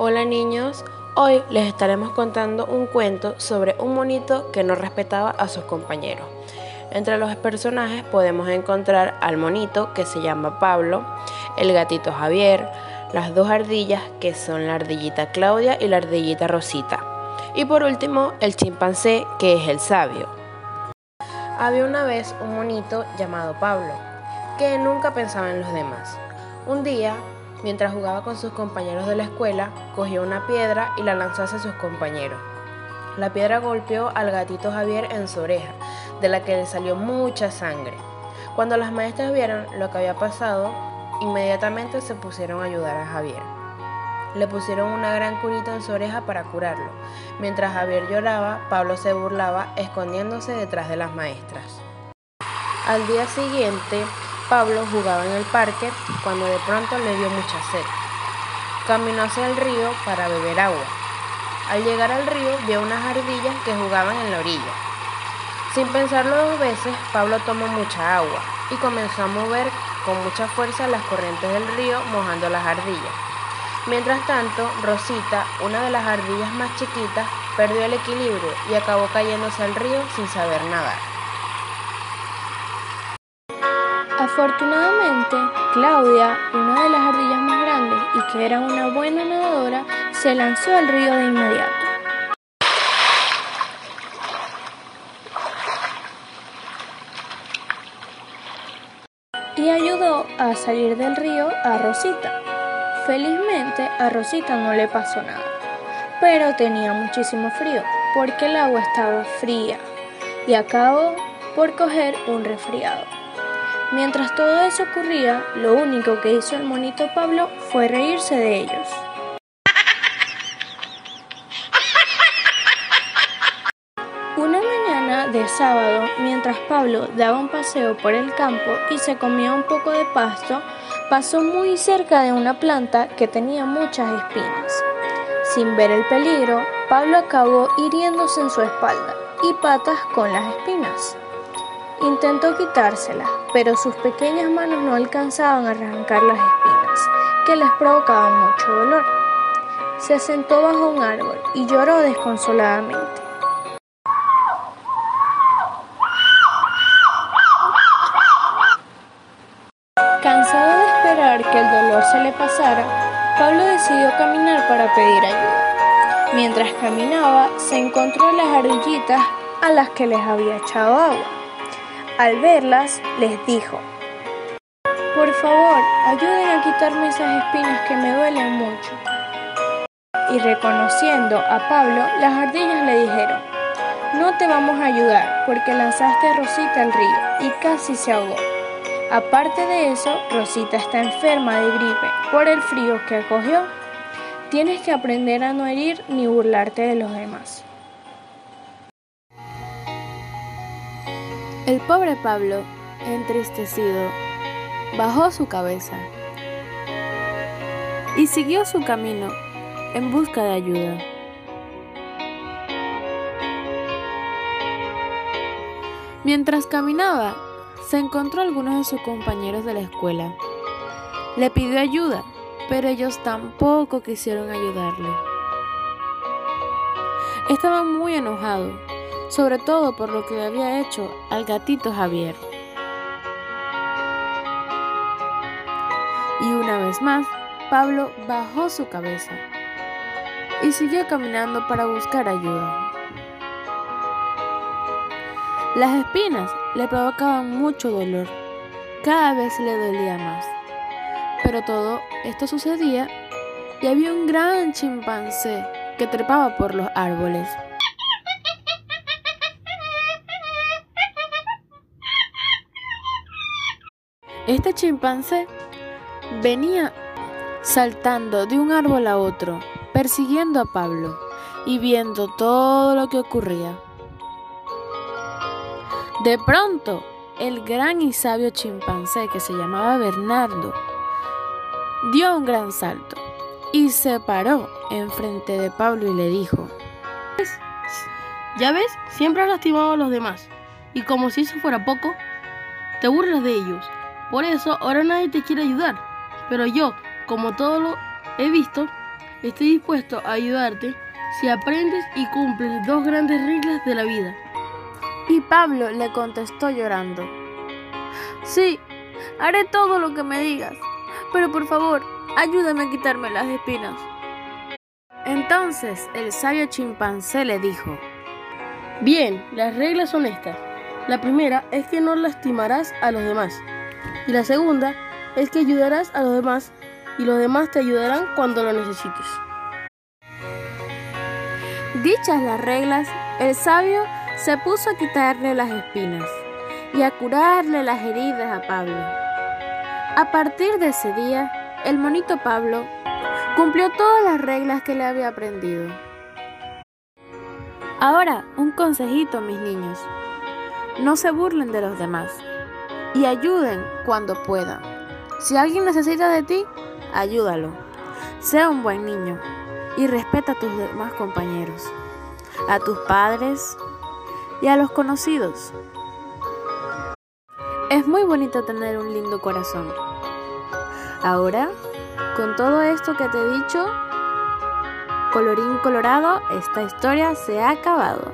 Hola niños, hoy les estaremos contando un cuento sobre un monito que no respetaba a sus compañeros. Entre los personajes podemos encontrar al monito que se llama Pablo, el gatito Javier, las dos ardillas que son la ardillita Claudia y la ardillita Rosita. Y por último, el chimpancé que es el sabio. Había una vez un monito llamado Pablo, que nunca pensaba en los demás. Un día, mientras jugaba con sus compañeros de la escuela, cogió una piedra y la lanzó hacia sus compañeros. La piedra golpeó al gatito Javier en su oreja, de la que le salió mucha sangre. Cuando las maestras vieron lo que había pasado, inmediatamente se pusieron a ayudar a Javier. Le pusieron una gran curita en su oreja para curarlo. Mientras Javier lloraba, Pablo se burlaba escondiéndose detrás de las maestras. Al día siguiente, Pablo jugaba en el parque cuando de pronto le dio mucha sed. Caminó hacia el río para beber agua. Al llegar al río vio unas ardillas que jugaban en la orilla. Sin pensarlo dos veces, Pablo tomó mucha agua y comenzó a mover con mucha fuerza las corrientes del río mojando las ardillas. Mientras tanto, Rosita, una de las ardillas más chiquitas, perdió el equilibrio y acabó cayéndose al río sin saber nadar. Afortunadamente, Claudia, una de las ardillas más grandes y que era una buena nadadora, se lanzó al río de inmediato. Y ayudó a salir del río a Rosita. Felizmente a Rosita no le pasó nada, pero tenía muchísimo frío porque el agua estaba fría y acabó por coger un resfriado. Mientras todo eso ocurría, lo único que hizo el monito Pablo fue reírse de ellos. Una mañana de sábado, mientras Pablo daba un paseo por el campo y se comía un poco de pasto, pasó muy cerca de una planta que tenía muchas espinas. Sin ver el peligro, Pablo acabó hiriéndose en su espalda y patas con las espinas. Intentó quitárselas, pero sus pequeñas manos no alcanzaban a arrancar las espinas, que les provocaban mucho dolor. Se sentó bajo un árbol y lloró desconsoladamente. Cansado de esperar que el dolor se le pasara, Pablo decidió caminar para pedir ayuda. Mientras caminaba, se encontró las ardillitas a las que les había echado agua. Al verlas, les dijo, Por favor, ayuden a quitarme esas espinas que me duelen mucho. Y reconociendo a Pablo, las ardillas le dijeron, No te vamos a ayudar porque lanzaste a Rosita al río y casi se ahogó. Aparte de eso, Rosita está enferma de gripe por el frío que acogió. Tienes que aprender a no herir ni burlarte de los demás. El pobre Pablo, entristecido, bajó su cabeza y siguió su camino en busca de ayuda. Mientras caminaba, se encontró algunos de sus compañeros de la escuela. Le pidió ayuda, pero ellos tampoco quisieron ayudarle. Estaba muy enojado, sobre todo por lo que había hecho al gatito Javier. Y una vez más, Pablo bajó su cabeza y siguió caminando para buscar ayuda. Las espinas le provocaban mucho dolor, cada vez le dolía más. Pero todo esto sucedía y había un gran chimpancé que trepaba por los árboles. Este chimpancé venía saltando de un árbol a otro, persiguiendo a Pablo y viendo todo lo que ocurría. De pronto, el gran y sabio chimpancé que se llamaba Bernardo dio un gran salto y se paró enfrente de Pablo y le dijo, ¿Ya ves? Siempre has lastimado a los demás. Y como si eso fuera poco, te burlas de ellos. Por eso ahora nadie te quiere ayudar. Pero yo, como todo lo he visto, esté dispuesto a ayudarte si aprendes y cumples dos grandes reglas de la vida. Y Pablo le contestó llorando. Sí, haré todo lo que me digas, pero por favor, ayúdame a quitarme las espinas. Entonces el sabio chimpancé le dijo, Bien, las reglas son estas. La primera es que no lastimarás a los demás. Y la segunda es que ayudarás a los demás y los demás te ayudarán cuando lo necesites. Dichas las reglas, el sabio se puso a quitarle las espinas y a curarle las heridas a Pablo. A partir de ese día, el monito Pablo cumplió todas las reglas que le había aprendido. Ahora, un consejito, mis niños. No se burlen de los demás y ayuden cuando puedan. Si alguien necesita de ti, ayúdalo. Sea un buen niño y respeta a tus demás compañeros, a tus padres y a los conocidos. Es muy bonito tener un lindo corazón. Ahora, con todo esto que te he dicho, colorín colorado, esta historia se ha acabado.